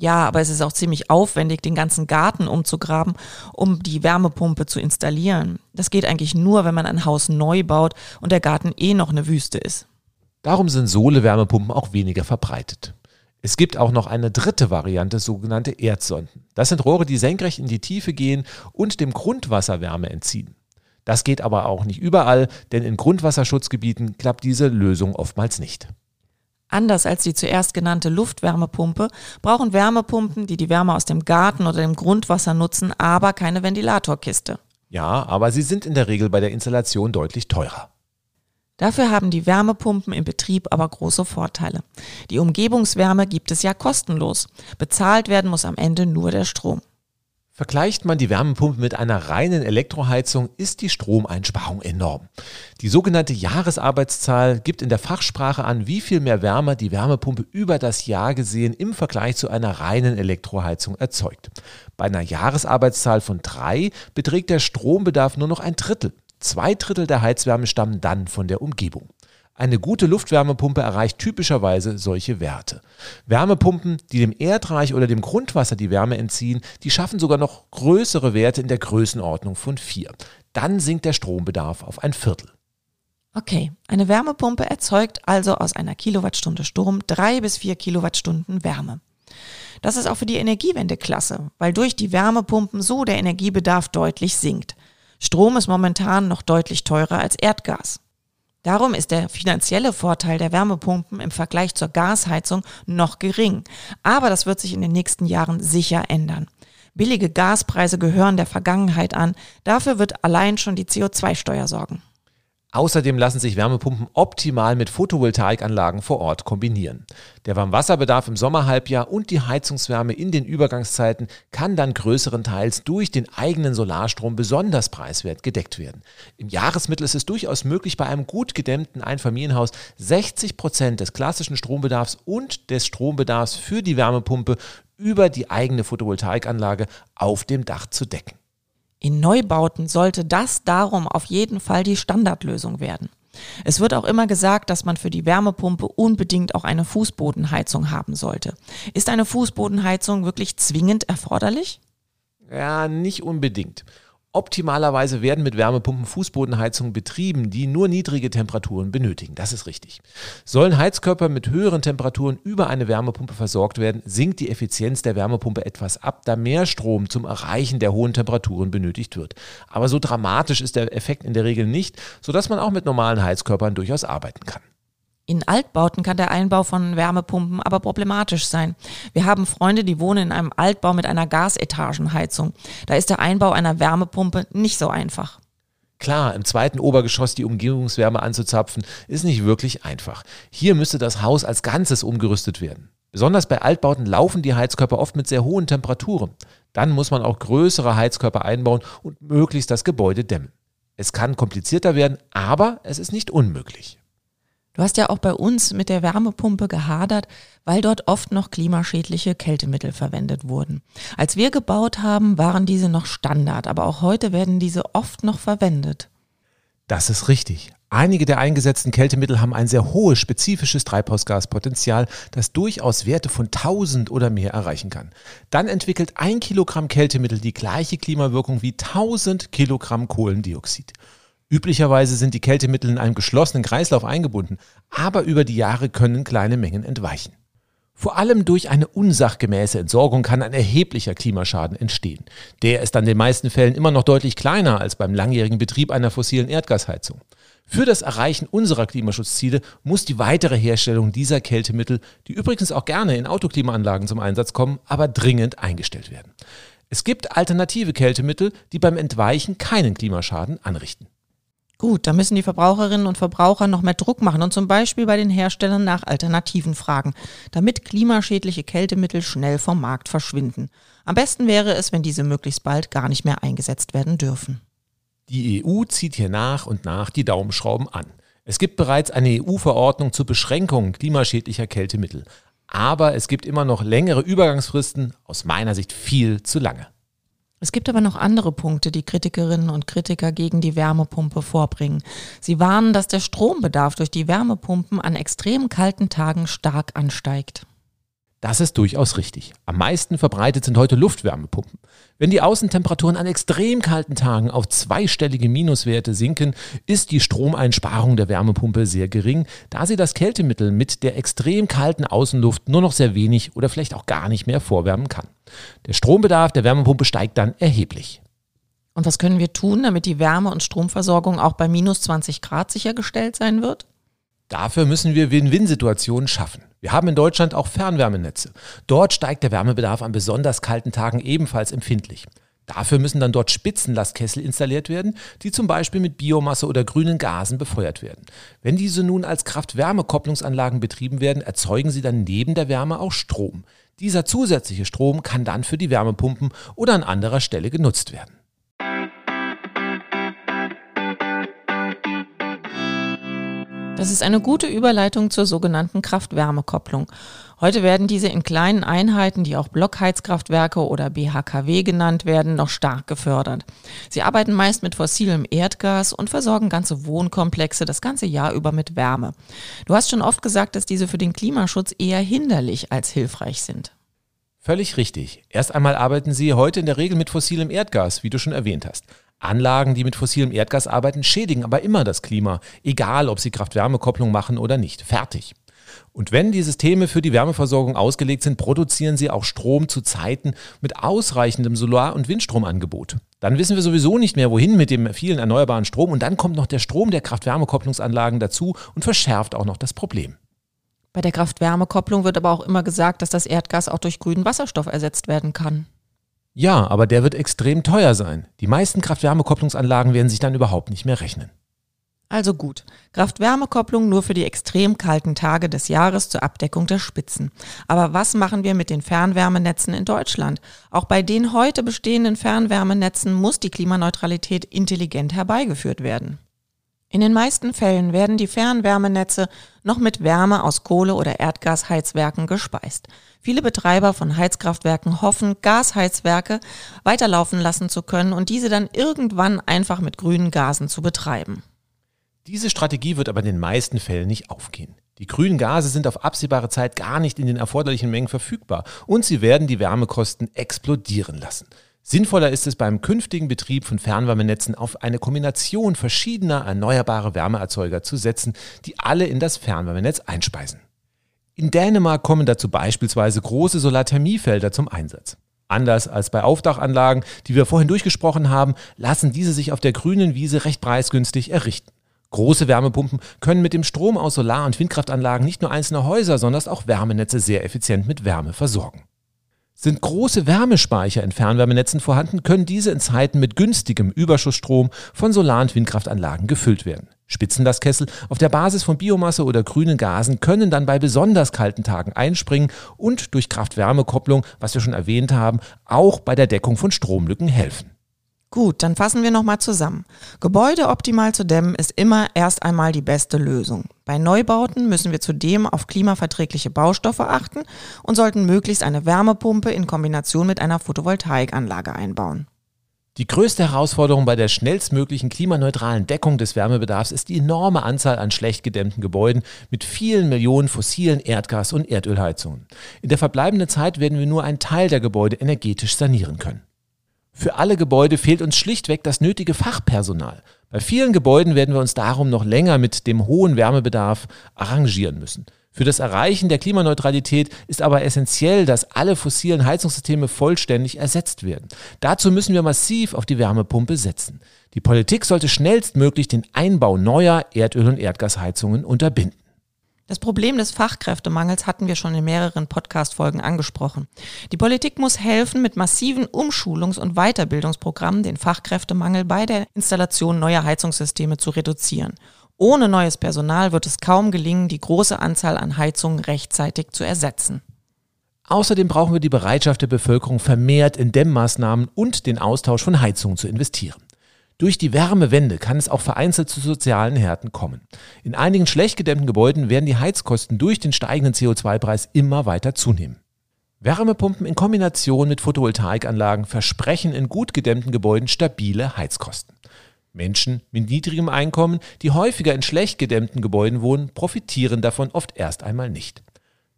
Ja, aber es ist auch ziemlich aufwendig, den ganzen Garten umzugraben, um die Wärmepumpe zu installieren. Das geht eigentlich nur, wenn man ein Haus neu baut und der Garten eh noch eine Wüste ist. Darum sind Sohle-Wärmepumpen auch weniger verbreitet. Es gibt auch noch eine dritte Variante, sogenannte Erdsonden. Das sind Rohre, die senkrecht in die Tiefe gehen und dem Grundwasser Wärme entziehen. Das geht aber auch nicht überall, denn in Grundwasserschutzgebieten klappt diese Lösung oftmals nicht. Anders als die zuerst genannte Luftwärmepumpe brauchen Wärmepumpen, die die Wärme aus dem Garten oder dem Grundwasser nutzen, aber keine Ventilatorkiste. Ja, aber sie sind in der Regel bei der Installation deutlich teurer. Dafür haben die Wärmepumpen im Betrieb aber große Vorteile. Die Umgebungswärme gibt es ja kostenlos. Bezahlt werden muss am Ende nur der Strom. Vergleicht man die Wärmepumpe mit einer reinen Elektroheizung, ist die Stromeinsparung enorm. Die sogenannte Jahresarbeitszahl gibt in der Fachsprache an, wie viel mehr Wärme die Wärmepumpe über das Jahr gesehen im Vergleich zu einer reinen Elektroheizung erzeugt. Bei einer Jahresarbeitszahl von drei beträgt der Strombedarf nur noch ein Drittel. Zwei Drittel der Heizwärme stammen dann von der Umgebung. Eine gute Luftwärmepumpe erreicht typischerweise solche Werte. Wärmepumpen, die dem Erdreich oder dem Grundwasser die Wärme entziehen, die schaffen sogar noch größere Werte in der Größenordnung von 4. Dann sinkt der Strombedarf auf ein Viertel. Okay, eine Wärmepumpe erzeugt also aus einer Kilowattstunde Strom drei bis vier Kilowattstunden Wärme. Das ist auch für die Energiewende klasse, weil durch die Wärmepumpen so der Energiebedarf deutlich sinkt. Strom ist momentan noch deutlich teurer als Erdgas. Darum ist der finanzielle Vorteil der Wärmepumpen im Vergleich zur Gasheizung noch gering. Aber das wird sich in den nächsten Jahren sicher ändern. Billige Gaspreise gehören der Vergangenheit an. Dafür wird allein schon die CO2-Steuer sorgen. Außerdem lassen sich Wärmepumpen optimal mit Photovoltaikanlagen vor Ort kombinieren. Der Warmwasserbedarf im Sommerhalbjahr und die Heizungswärme in den Übergangszeiten kann dann größerenteils durch den eigenen Solarstrom besonders preiswert gedeckt werden. Im Jahresmittel ist es durchaus möglich, bei einem gut gedämmten Einfamilienhaus 60 Prozent des klassischen Strombedarfs und des Strombedarfs für die Wärmepumpe über die eigene Photovoltaikanlage auf dem Dach zu decken. In Neubauten sollte das darum auf jeden Fall die Standardlösung werden. Es wird auch immer gesagt, dass man für die Wärmepumpe unbedingt auch eine Fußbodenheizung haben sollte. Ist eine Fußbodenheizung wirklich zwingend erforderlich? Ja, nicht unbedingt. Optimalerweise werden mit Wärmepumpen Fußbodenheizungen betrieben, die nur niedrige Temperaturen benötigen. Das ist richtig. Sollen Heizkörper mit höheren Temperaturen über eine Wärmepumpe versorgt werden, sinkt die Effizienz der Wärmepumpe etwas ab, da mehr Strom zum Erreichen der hohen Temperaturen benötigt wird. Aber so dramatisch ist der Effekt in der Regel nicht, sodass man auch mit normalen Heizkörpern durchaus arbeiten kann. In Altbauten kann der Einbau von Wärmepumpen aber problematisch sein. Wir haben Freunde, die wohnen in einem Altbau mit einer Gasetagenheizung. Da ist der Einbau einer Wärmepumpe nicht so einfach. Klar, im zweiten Obergeschoss die Umgebungswärme anzuzapfen, ist nicht wirklich einfach. Hier müsste das Haus als Ganzes umgerüstet werden. Besonders bei Altbauten laufen die Heizkörper oft mit sehr hohen Temperaturen. Dann muss man auch größere Heizkörper einbauen und möglichst das Gebäude dämmen. Es kann komplizierter werden, aber es ist nicht unmöglich. Du hast ja auch bei uns mit der Wärmepumpe gehadert, weil dort oft noch klimaschädliche Kältemittel verwendet wurden. Als wir gebaut haben, waren diese noch Standard, aber auch heute werden diese oft noch verwendet. Das ist richtig. Einige der eingesetzten Kältemittel haben ein sehr hohes spezifisches Treibhausgaspotenzial, das durchaus Werte von 1000 oder mehr erreichen kann. Dann entwickelt ein Kilogramm Kältemittel die gleiche Klimawirkung wie 1000 Kilogramm Kohlendioxid. Üblicherweise sind die Kältemittel in einem geschlossenen Kreislauf eingebunden, aber über die Jahre können kleine Mengen entweichen. Vor allem durch eine unsachgemäße Entsorgung kann ein erheblicher Klimaschaden entstehen. Der ist an den meisten Fällen immer noch deutlich kleiner als beim langjährigen Betrieb einer fossilen Erdgasheizung. Für das Erreichen unserer Klimaschutzziele muss die weitere Herstellung dieser Kältemittel, die übrigens auch gerne in Autoklimaanlagen zum Einsatz kommen, aber dringend eingestellt werden. Es gibt alternative Kältemittel, die beim Entweichen keinen Klimaschaden anrichten. Gut, da müssen die Verbraucherinnen und Verbraucher noch mehr Druck machen und zum Beispiel bei den Herstellern nach Alternativen fragen, damit klimaschädliche Kältemittel schnell vom Markt verschwinden. Am besten wäre es, wenn diese möglichst bald gar nicht mehr eingesetzt werden dürfen. Die EU zieht hier nach und nach die Daumenschrauben an. Es gibt bereits eine EU-Verordnung zur Beschränkung klimaschädlicher Kältemittel. Aber es gibt immer noch längere Übergangsfristen, aus meiner Sicht viel zu lange. Es gibt aber noch andere Punkte, die Kritikerinnen und Kritiker gegen die Wärmepumpe vorbringen. Sie warnen, dass der Strombedarf durch die Wärmepumpen an extrem kalten Tagen stark ansteigt. Das ist durchaus richtig. Am meisten verbreitet sind heute Luftwärmepumpen. Wenn die Außentemperaturen an extrem kalten Tagen auf zweistellige Minuswerte sinken, ist die Stromeinsparung der Wärmepumpe sehr gering, da sie das Kältemittel mit der extrem kalten Außenluft nur noch sehr wenig oder vielleicht auch gar nicht mehr vorwärmen kann. Der Strombedarf der Wärmepumpe steigt dann erheblich. Und was können wir tun, damit die Wärme- und Stromversorgung auch bei minus 20 Grad sichergestellt sein wird? Dafür müssen wir Win-Win-Situationen schaffen. Wir haben in Deutschland auch Fernwärmenetze. Dort steigt der Wärmebedarf an besonders kalten Tagen ebenfalls empfindlich. Dafür müssen dann dort Spitzenlastkessel installiert werden, die zum Beispiel mit Biomasse oder grünen Gasen befeuert werden. Wenn diese nun als Kraft-Wärme-Kopplungsanlagen betrieben werden, erzeugen sie dann neben der Wärme auch Strom. Dieser zusätzliche Strom kann dann für die Wärmepumpen oder an anderer Stelle genutzt werden. Das ist eine gute Überleitung zur sogenannten Kraft-Wärme-Kopplung. Heute werden diese in kleinen Einheiten, die auch Blockheizkraftwerke oder BHKW genannt werden, noch stark gefördert. Sie arbeiten meist mit fossilem Erdgas und versorgen ganze Wohnkomplexe das ganze Jahr über mit Wärme. Du hast schon oft gesagt, dass diese für den Klimaschutz eher hinderlich als hilfreich sind. Völlig richtig. Erst einmal arbeiten sie heute in der Regel mit fossilem Erdgas, wie du schon erwähnt hast. Anlagen, die mit fossilem Erdgas arbeiten, schädigen aber immer das Klima, egal ob sie Kraft-Wärme-Kopplung machen oder nicht. Fertig. Und wenn die Systeme für die Wärmeversorgung ausgelegt sind, produzieren sie auch Strom zu Zeiten mit ausreichendem Solar- und Windstromangebot. Dann wissen wir sowieso nicht mehr, wohin mit dem vielen erneuerbaren Strom. Und dann kommt noch der Strom der Kraft-Wärme-Kopplungsanlagen dazu und verschärft auch noch das Problem. Bei der Kraft-Wärme-Kopplung wird aber auch immer gesagt, dass das Erdgas auch durch grünen Wasserstoff ersetzt werden kann. Ja, aber der wird extrem teuer sein. Die meisten Kraft-Wärme-Kopplungsanlagen werden sich dann überhaupt nicht mehr rechnen. Also gut, Kraft-Wärme-Kopplung nur für die extrem kalten Tage des Jahres zur Abdeckung der Spitzen. Aber was machen wir mit den Fernwärmenetzen in Deutschland? Auch bei den heute bestehenden Fernwärmenetzen muss die Klimaneutralität intelligent herbeigeführt werden. In den meisten Fällen werden die Fernwärmenetze noch mit Wärme aus Kohle- oder Erdgasheizwerken gespeist. Viele Betreiber von Heizkraftwerken hoffen, Gasheizwerke weiterlaufen lassen zu können und diese dann irgendwann einfach mit grünen Gasen zu betreiben. Diese Strategie wird aber in den meisten Fällen nicht aufgehen. Die grünen Gase sind auf absehbare Zeit gar nicht in den erforderlichen Mengen verfügbar und sie werden die Wärmekosten explodieren lassen. Sinnvoller ist es beim künftigen Betrieb von Fernwärmenetzen auf eine Kombination verschiedener erneuerbare Wärmeerzeuger zu setzen, die alle in das Fernwärmenetz einspeisen. In Dänemark kommen dazu beispielsweise große Solarthermiefelder zum Einsatz. Anders als bei Aufdachanlagen, die wir vorhin durchgesprochen haben, lassen diese sich auf der grünen Wiese recht preisgünstig errichten. Große Wärmepumpen können mit dem Strom aus Solar- und Windkraftanlagen nicht nur einzelne Häuser, sondern auch Wärmenetze sehr effizient mit Wärme versorgen. Sind große Wärmespeicher in Fernwärmenetzen vorhanden, können diese in Zeiten mit günstigem Überschussstrom von Solar- und Windkraftanlagen gefüllt werden. Spitzenlastkessel auf der Basis von Biomasse oder grünen Gasen können dann bei besonders kalten Tagen einspringen und durch Kraft-Wärme-Kopplung, was wir schon erwähnt haben, auch bei der Deckung von Stromlücken helfen. Gut, dann fassen wir nochmal zusammen. Gebäude optimal zu dämmen ist immer erst einmal die beste Lösung. Bei Neubauten müssen wir zudem auf klimaverträgliche Baustoffe achten und sollten möglichst eine Wärmepumpe in Kombination mit einer Photovoltaikanlage einbauen. Die größte Herausforderung bei der schnellstmöglichen klimaneutralen Deckung des Wärmebedarfs ist die enorme Anzahl an schlecht gedämmten Gebäuden mit vielen Millionen fossilen Erdgas- und Erdölheizungen. In der verbleibenden Zeit werden wir nur einen Teil der Gebäude energetisch sanieren können. Für alle Gebäude fehlt uns schlichtweg das nötige Fachpersonal. Bei vielen Gebäuden werden wir uns darum noch länger mit dem hohen Wärmebedarf arrangieren müssen. Für das Erreichen der Klimaneutralität ist aber essentiell, dass alle fossilen Heizungssysteme vollständig ersetzt werden. Dazu müssen wir massiv auf die Wärmepumpe setzen. Die Politik sollte schnellstmöglich den Einbau neuer Erdöl- und Erdgasheizungen unterbinden. Das Problem des Fachkräftemangels hatten wir schon in mehreren Podcast-Folgen angesprochen. Die Politik muss helfen, mit massiven Umschulungs- und Weiterbildungsprogrammen den Fachkräftemangel bei der Installation neuer Heizungssysteme zu reduzieren. Ohne neues Personal wird es kaum gelingen, die große Anzahl an Heizungen rechtzeitig zu ersetzen. Außerdem brauchen wir die Bereitschaft der Bevölkerung vermehrt in Dämmmaßnahmen und den Austausch von Heizungen zu investieren. Durch die Wärmewende kann es auch vereinzelt zu sozialen Härten kommen. In einigen schlecht gedämmten Gebäuden werden die Heizkosten durch den steigenden CO2-Preis immer weiter zunehmen. Wärmepumpen in Kombination mit Photovoltaikanlagen versprechen in gut gedämmten Gebäuden stabile Heizkosten. Menschen mit niedrigem Einkommen, die häufiger in schlecht gedämmten Gebäuden wohnen, profitieren davon oft erst einmal nicht.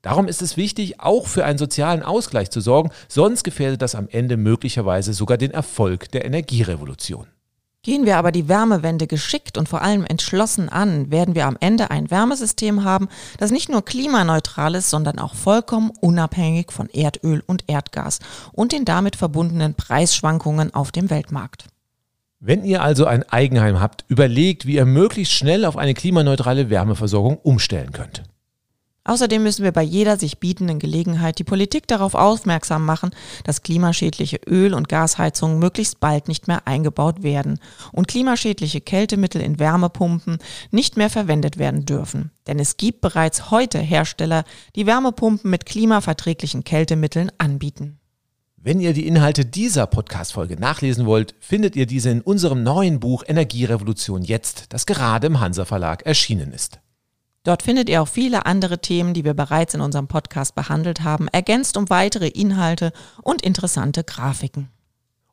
Darum ist es wichtig, auch für einen sozialen Ausgleich zu sorgen, sonst gefährdet das am Ende möglicherweise sogar den Erfolg der Energierevolution. Gehen wir aber die Wärmewende geschickt und vor allem entschlossen an, werden wir am Ende ein Wärmesystem haben, das nicht nur klimaneutral ist, sondern auch vollkommen unabhängig von Erdöl und Erdgas und den damit verbundenen Preisschwankungen auf dem Weltmarkt. Wenn ihr also ein Eigenheim habt, überlegt, wie ihr möglichst schnell auf eine klimaneutrale Wärmeversorgung umstellen könnt. Außerdem müssen wir bei jeder sich bietenden Gelegenheit die Politik darauf aufmerksam machen, dass klimaschädliche Öl- und Gasheizungen möglichst bald nicht mehr eingebaut werden und klimaschädliche Kältemittel in Wärmepumpen nicht mehr verwendet werden dürfen. Denn es gibt bereits heute Hersteller, die Wärmepumpen mit klimaverträglichen Kältemitteln anbieten. Wenn ihr die Inhalte dieser Podcast-Folge nachlesen wollt, findet ihr diese in unserem neuen Buch Energierevolution jetzt, das gerade im Hansa Verlag erschienen ist. Dort findet ihr auch viele andere Themen, die wir bereits in unserem Podcast behandelt haben, ergänzt um weitere Inhalte und interessante Grafiken.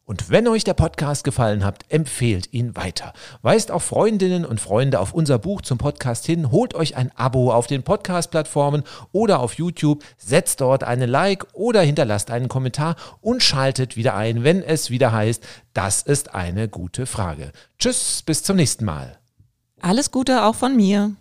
Und wenn euch der Podcast gefallen hat, empfehlt ihn weiter. Weist auch Freundinnen und Freunde auf unser Buch zum Podcast hin, holt euch ein Abo auf den Podcast-Plattformen oder auf YouTube, setzt dort eine Like oder hinterlasst einen Kommentar und schaltet wieder ein, wenn es wieder heißt, das ist eine gute Frage. Tschüss, bis zum nächsten Mal. Alles Gute auch von mir.